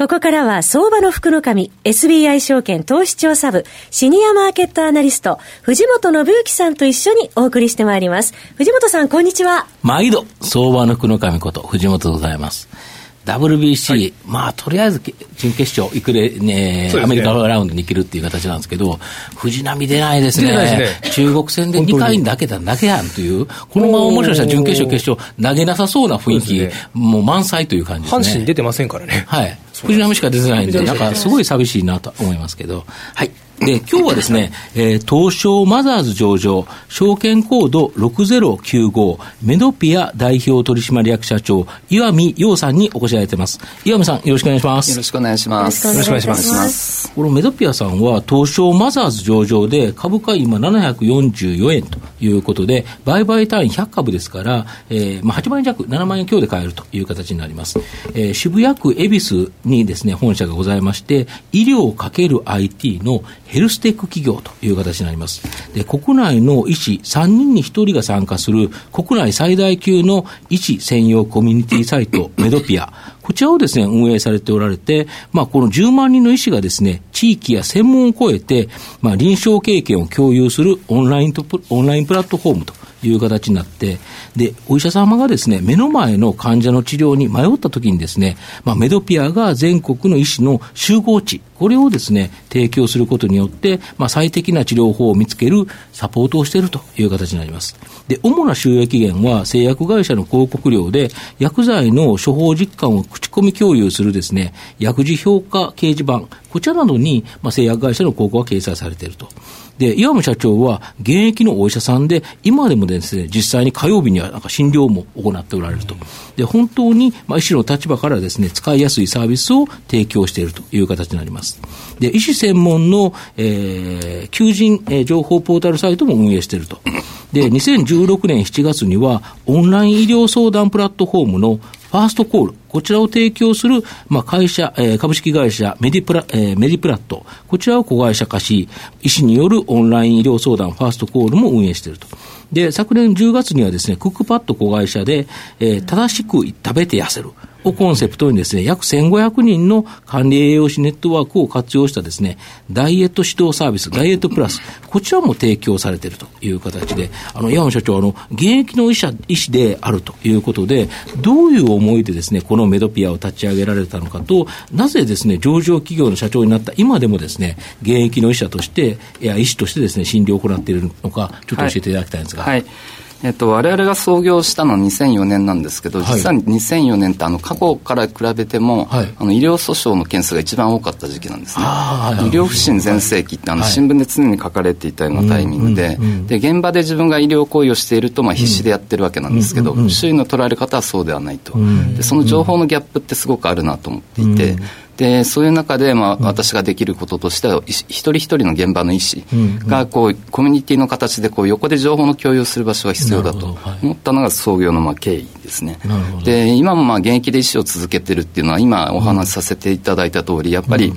ここからは相場の福の神 SBI 証券投資調査部シニアマーケットアナリスト藤本信之さんと一緒にお送りしてまいります藤本さんこんにちは毎度相場の福の神こと藤本でございます WBC、はい、まあ、とりあえず準決勝、いくれ、ね、ねアメリカラウンドに行けるっていう形なんですけど、藤波出ないですね。ね中国戦で2回だけだだけやんという、このままもしかしたら準決勝、決勝、投げなさそうな雰囲気、ね、もう満載という感じですね。阪神出てませんからね。はい。藤波しか出てないんで、なんかすごい寂しいなと思いますけど、はい。で、今日はですね、えー、東証マザーズ上場、証券コード6095、メドピア代表取締役社長、岩見洋さんにお越しいただいてます。岩見さん、よろしくお願いします。よろしくお願いします。よろしくお願いします。このメドピアさんは、東証マザーズ上場で、株価今744円ということで、売買単位100株ですから、えー、まあ8万円弱、7万円強で買えるという形になります。えー、渋谷区恵比寿にですね、本社がございまして、医療 ×IT のヘルステック企業という形になります。で、国内の医師3人に1人が参加する国内最大級の医師専用コミュニティサイト、メドピア。こちらをですね、運営されておられて、まあ、この10万人の医師がですね、地域や専門を超えて、まあ、臨床経験を共有するオンラインと、オンラインプラットフォームという形になって、で、お医者様がですね、目の前の患者の治療に迷った時にですね、まあ、メドピアが全国の医師の集合値、これをですね、提供することによって、まあ、最適な治療法を見つけるサポートをしているという形になります。で、主な収益源は製薬会社の広告料で、薬剤の処方実感を口コミ共有するですね、薬事評価掲示板、こちらなどに、まあ、製薬会社の広告が掲載されていると。で、岩見社長は現役のお医者さんで、今でもですね、実際に火曜日にはなんか診療も行っておられると。で、本当に、まあ、医師の立場からですね、使いやすいサービスを提供しているという形になります。で、医師専門の、えー、求人、えー、情報ポータルサイトも運営していると。で、2016年7月には、オンライン医療相談プラットフォームのファーストコール、こちらを提供する、まあ、会社、えー、株式会社メディプラ、えー、メディプラット、こちらを子会社化し、医師によるオンライン医療相談ファーストコールも運営していると。で、昨年10月にはですね、クックパッド子会社で、えー、正しく食べて痩せる。をコンセプトにですね、約1500人の管理栄養士ネットワークを活用したですね、ダイエット指導サービス、ダイエットプラス、こちらも提供されているという形で、あの、岩野社長、あの、現役の医者、医師であるということで、どういう思いでですね、このメドピアを立ち上げられたのかと、なぜですね、上場企業の社長になった今でもですね、現役の医者として、いや、医師としてですね、診療を行っているのか、ちょっと教えていただきたいんですが。はい、はいえっと、我々が創業したのは2004年なんですけど、実は2004年ってあの過去から比べても、はい、あの医療訴訟の件数が一番多かった時期なんですね。医療不振全盛期ってあの新聞で常に書かれていたようなタイミングで、で現場で自分が医療行為をしていると、まあ、必死でやってるわけなんですけど、周囲の捉える方はそうではないと。でその情報のギャップってすごくあるなと思っていて、でそういう中で、まあ、私ができることとしては、一人一人の現場の医師がこうコミュニティの形でこう横で情報の共有する場所が必要だと思ったのが創業のまあ経緯ですね。で今もまあ現役で医師を続けてるっていうのは今お話しさせていただいた通りやっぱり、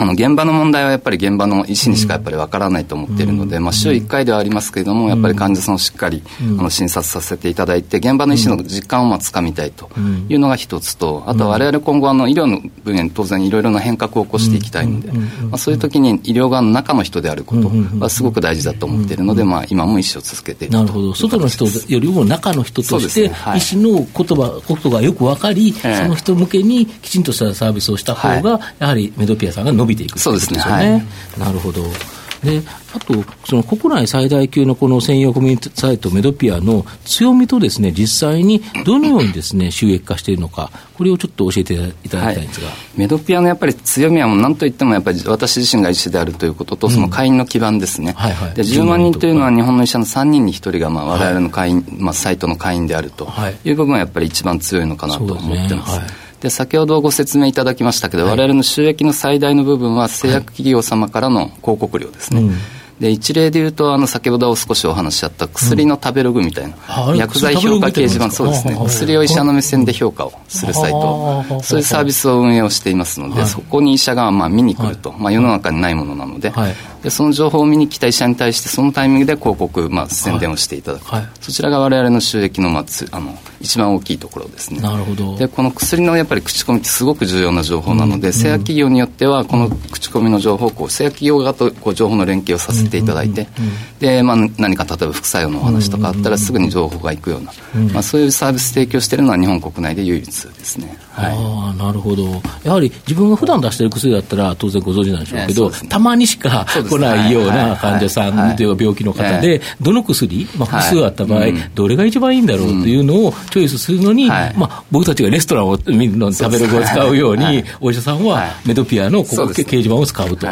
あの現場の問題はやっぱり現場の医師にしかやっぱりわからないと思っているので、まあ、週1回ではありますけれども、やっぱり患者さんをしっかり、あの診察させていただいて、現場の医師の実感をまあつかみたいというのが一つと、あとは我々今後あの医療の分野に当然いろいろな変革を起こしていきたいので、まあ、そういう時に医療側の中の人であることはすごく大事だと思っているので、まあ、今も医師を続けているなるほど、外の人よりも中の人として、医師の言葉ことがよく分かり、その人向けにきちんとしたサービスをした方が、やはりメドピアさんが伸びていくそうですね。はい、なるほど。で、あと、その国内最大級のこの専用コミュニティサイトメドピアの強みとですね、実際にどのようにですね、収益化しているのか、これをちょっと教えていただきたいんですが、はい、メドピアのやっぱり強みはもう何といってもやっぱり私自身が医師であるということと、その会員の基盤ですね。うんはいはい、で10万人というのは日本の医者の3人に1人がまあ我々の会員、はい、まあサイトの会員であるとい。う部分はやっぱり一番強いのかなと思ってます。で先ほどご説明いただきましたけど、はい、我々の収益の最大の部分は製薬企業様からの広告料ですね、うんで一例で言うとあの先ほど少しお話しあった薬の食べログみたいな、うん、薬剤評価掲示板。そうですね。薬を医者の目線で評価をするサイト。そういうサービスを運営をしていますので、そこに医者がまあ見に来ると、まあ、世の中にないものなので,、でその情報を見に来た医者に対してそのタイミングで広告、まあ、宣伝をしていただく、そちらが我々の収益の,、まあ、つあの一番大きいところですね。なるほど。でこの薬のやっぱり口コミってすごく重要な情報なので、うん、製薬企業によってはこの口コミの情報をこう製薬企業側とこう情報の連携をさせていただいて、で、まあ、何か例えば副作用のお話とかあったらすぐに情報が行くような、まあ、そういうサービス提供しているのは日本国内で唯一ですね、はい、ああなるほど。やはり自分が普段出している薬だったら当然ご存知なんでしょうけど、ね、たまにしか来ないような患者さんというか病気の方で、どの薬、まあ、複数あった場合、どれが一番いいんだろうというのをチョイスするのに、まあ、僕たちがレストランを見るのに食べる具を使うように、お医者さんはメドピアのここ掲示板を使うと。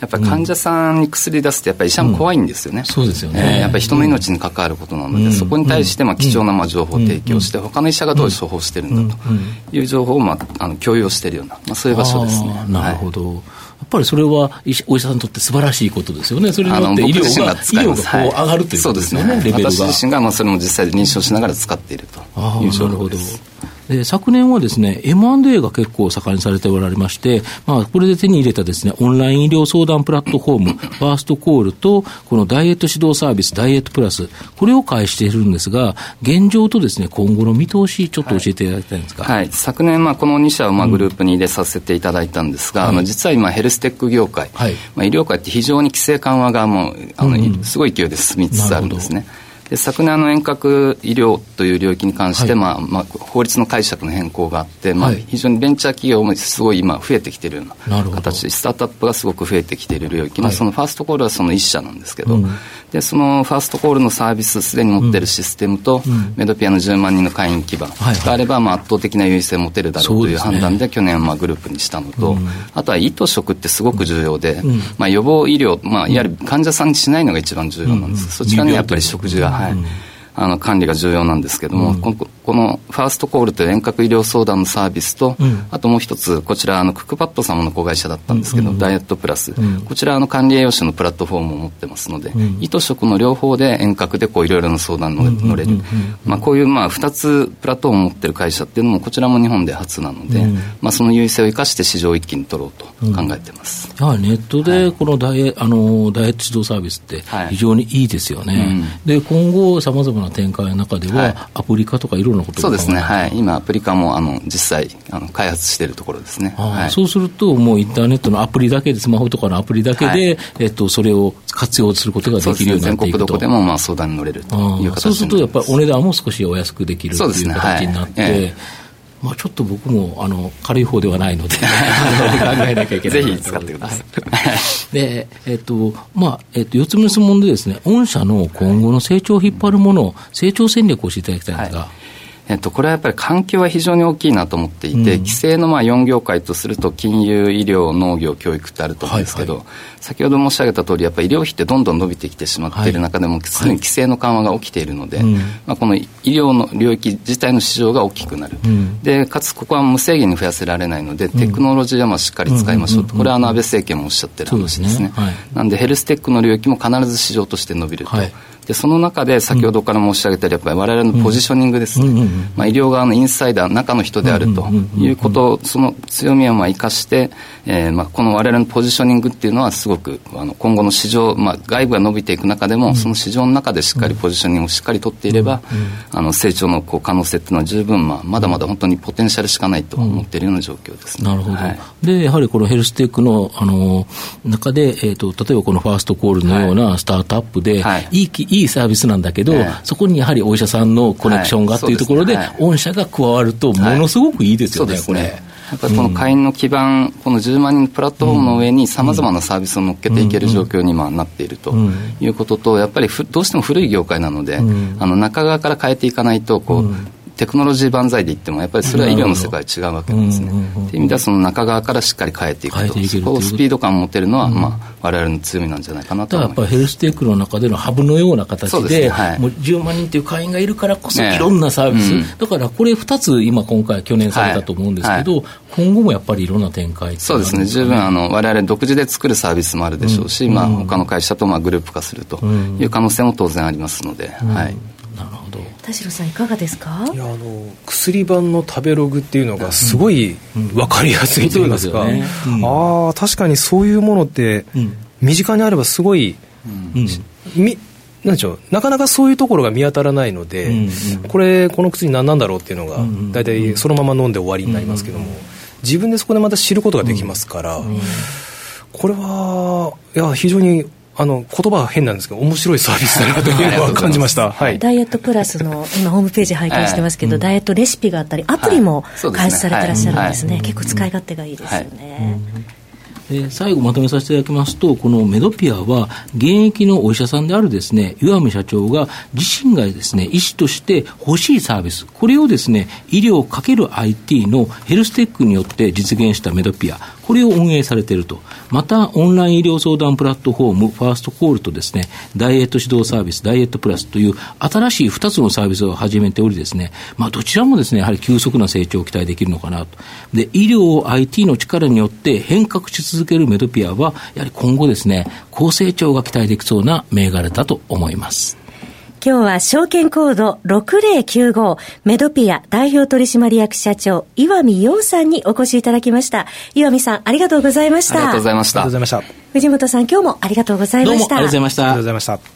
やっぱり患者さんに薬出すと、やっぱり医者も怖いんですよね、うん、そうですよね、えー、やっぱり人の命に関わることなので、うん、そこに対してまあ貴重なまあ情報を提供して、うん、他の医者がどう処方してるん。だという情報をまああの共有をしているような、まあ、そういう場所ですね。なるほど、はい。やっぱりそれはお医者さんにとって素晴らしいことですよね、それによって医療が医療がこう上がるということですよね、はい、レベルが。私自身がまあそれも実際で認証しながら使っているという状況です。で昨年はですね、M&A が結構盛んにされておられまして、まあ、これで手に入れたですね、オンライン医療相談プラットフォーム、ファーストコールと、このダイエット指導サービス、ダイエットプラス、これを開始しているんですが、現状とですね、今後の見通し、ちょっと教えていただきたいんですか？はい、はい、昨年、まあ、この2社をまあグループに入れさせていただいたんですが、うん、あの実は今、ヘルステック業界、はい、まあ、医療界って非常に規制緩和がもう、あの、うん、すごい勢いで進みつつあるんですね。で昨年の遠隔医療という領域に関して、はい、まあまあ、法律の解釈の変更があって、まあ、非常にベンチャー企業もすごい今増えてきているような形でスタートアップがすごく増えてきている領域の、はい、そのファーストコールはその一社なんですけど、うん、でそのファーストコールのサービスすでに持っているシステムと、うん、メドピアの10万人の会員基盤があれば、まあ、圧倒的な優位性を持てるだろうという判断で去年まあグループにしたのと、うん、あとは胃と食ってすごく重要で、まあ、予防医療、まあ、いわゆる患者さんにしないのが一番重要なんです、そちらにやっぱり食事が。はい。あの管理が重要なんですけども、うん、ここのファーストコールという遠隔医療相談のサービスと、うん、あともう一つこちらあのクックパッド様の子会社だったんですけど、うん、ダイエットプラス、こちらあの管理栄養士のプラットフォームを持ってますので、胃と食の両方で遠隔でこういろいろな相談に乗れる、まあ、こういうまあ2つプラットフォームを持ってる会社っていうのもこちらも日本で初なので、まあ、その優位性を生かして市場を一気に取ろうと考えてます、やはりネットでこのダイエ,、あのダイエット指導サービスって非常にいいですよね、はいで今後さまざまな展開中では、アプリ化とかいろことそうですね、はい、今、アプリ化もあの実際あの開発しているところですね、はい、そうすると、もうインターネットのアプリだけで、スマホとかのアプリだけで、はい、えっと、それを活用することができるようになっていくと、ね、全国どこでもまあ相談に乗れるという形そうすると、やっぱりお値段も少しお安くできるという形になって。まあ、ちょっと僕もあの軽い方ではないので 考えなきゃいけないぜひ使ってください。で、えっ、と、まあ、えっ、と、四つ目の質問でですね、御社の今後の成長を引っ張るもの、成長戦略を教えていただきたいんですが。はいえっと、これはやっぱり環境は非常に大きいなと思っていて、うん、規制のまあ4業界とすると金融、医療、農業、教育ってあると思うんですけど、はいはい、先ほど申し上げた通り、やっぱり医療費ってどんどん伸びてきてしまっている中でも、す、で、に規制の緩和が起きているので、まあ、この医療の領域自体の市場が大きくなる、うん、でかつここは無制限に増やせられないので、テクノロジーはまあしっかり使いましょうと、これは安倍政権もおっしゃってる話ですね。すね。はい、なんでヘルステックの領域も必ず市場として伸びると。はいでその中で先ほどから申し上げたようにやっぱり我々のポジショニングですね、まあ、医療側のインサイダー中の人であるということその強みをまあ生かして、えー、まあこの我々のポジショニングっていうのはすごくあの今後の市場、まあ、外部が伸びていく中でもその市場の中でしっかりポジショニングをしっかり取っていればあの成長のこう可能性っていうのは十分、まあ、まだまだ本当にポテンシャルしかないと思っているような状況です、ね、なるほど、はい、でやはりこのヘルステックのあの中で、えーと、例えばこのファーストコールのようなスタートアップで、はい、いいいいサービスなんだけど、そこにやはりお医者さんのコネクションがとい。うところで、御社が加わると、ものすごくいいですよね、これ。やっぱりこの会員の基盤、うん、この10万人のプラットフォームの上にさまざまなサービスを乗っけていける状況に今なっているということと、やっぱりどうしても古い業界なので、あの中側から変えていかないとこう、テクノロジー万歳で言ってもやっぱりそれは医療の世界違うわけなんですね。っていう意味ではその中側からしっかり変えていくと。そこをスピード感を持てるのは、まあ、我々の強みなんじゃないかなと思います。やっぱりヘルステックの中でのハブのような形で、ねはい、もう10万人という会員がいるからこそいろんなサービス、ねうん、だからこれ2つ今今回懸念されたと思うんですけど、はいはい、今後もやっぱりいろんな展開そうですね。十分あの我々独自で作るサービスもあるでしょうし、うん、まあ、他の会社とまあグループ化するという可能性も当然ありますので、はい。田代さんいかがですか？いやあの薬版の食べログっていうのがすごみい分かりやすいといいますか、ねうん、ああ確かにそういうものって身近にあればすごい、うん、みなんでしょうなかなかそういうところが見当たらないので、うんうん、これこの薬何なんだろうっていうのが大体そのまま飲んで終わりになりますけども、自分でそこでまた知ることができますから、これはいや非常にあの言葉は変なんですけど面白いサービスだなというのは感じました、はい、ダイエットプラスの今ホームページ拝見してますけど、ダイエットレシピがあったりアプリも開始されてらっしゃるんですね、結構使い勝手がいいですよね、で最後まとめさせていただきますと、このメドピアは、現役のお医者さんであるですね、岩見社長が自身がですね、医師として欲しいサービス、これをですね、医療かける IT のヘルステックによって実現したメドピア、これを運営されていると。また、オンライン医療相談プラットフォーム、ファーストコールとですね、ダイエット指導サービス、ダイエットプラスという新しい2つのサービスを始めておりですね、まあ、どちらもですね、やはり急速な成長を期待できるのかなと。で、医療を IT の力によって変革し続けるメドピアは、やはり今後ですね、高成長が期待できそうな銘柄だと思います。今日は証券コード6095メドピア代表取締役社長岩見洋さんにお越しいただきました。岩見さんありがとうございました。ありがとうございました。ありがとうございました。藤本さん今日もありがとうございました。どうもありがとうございました。ありがとうございました。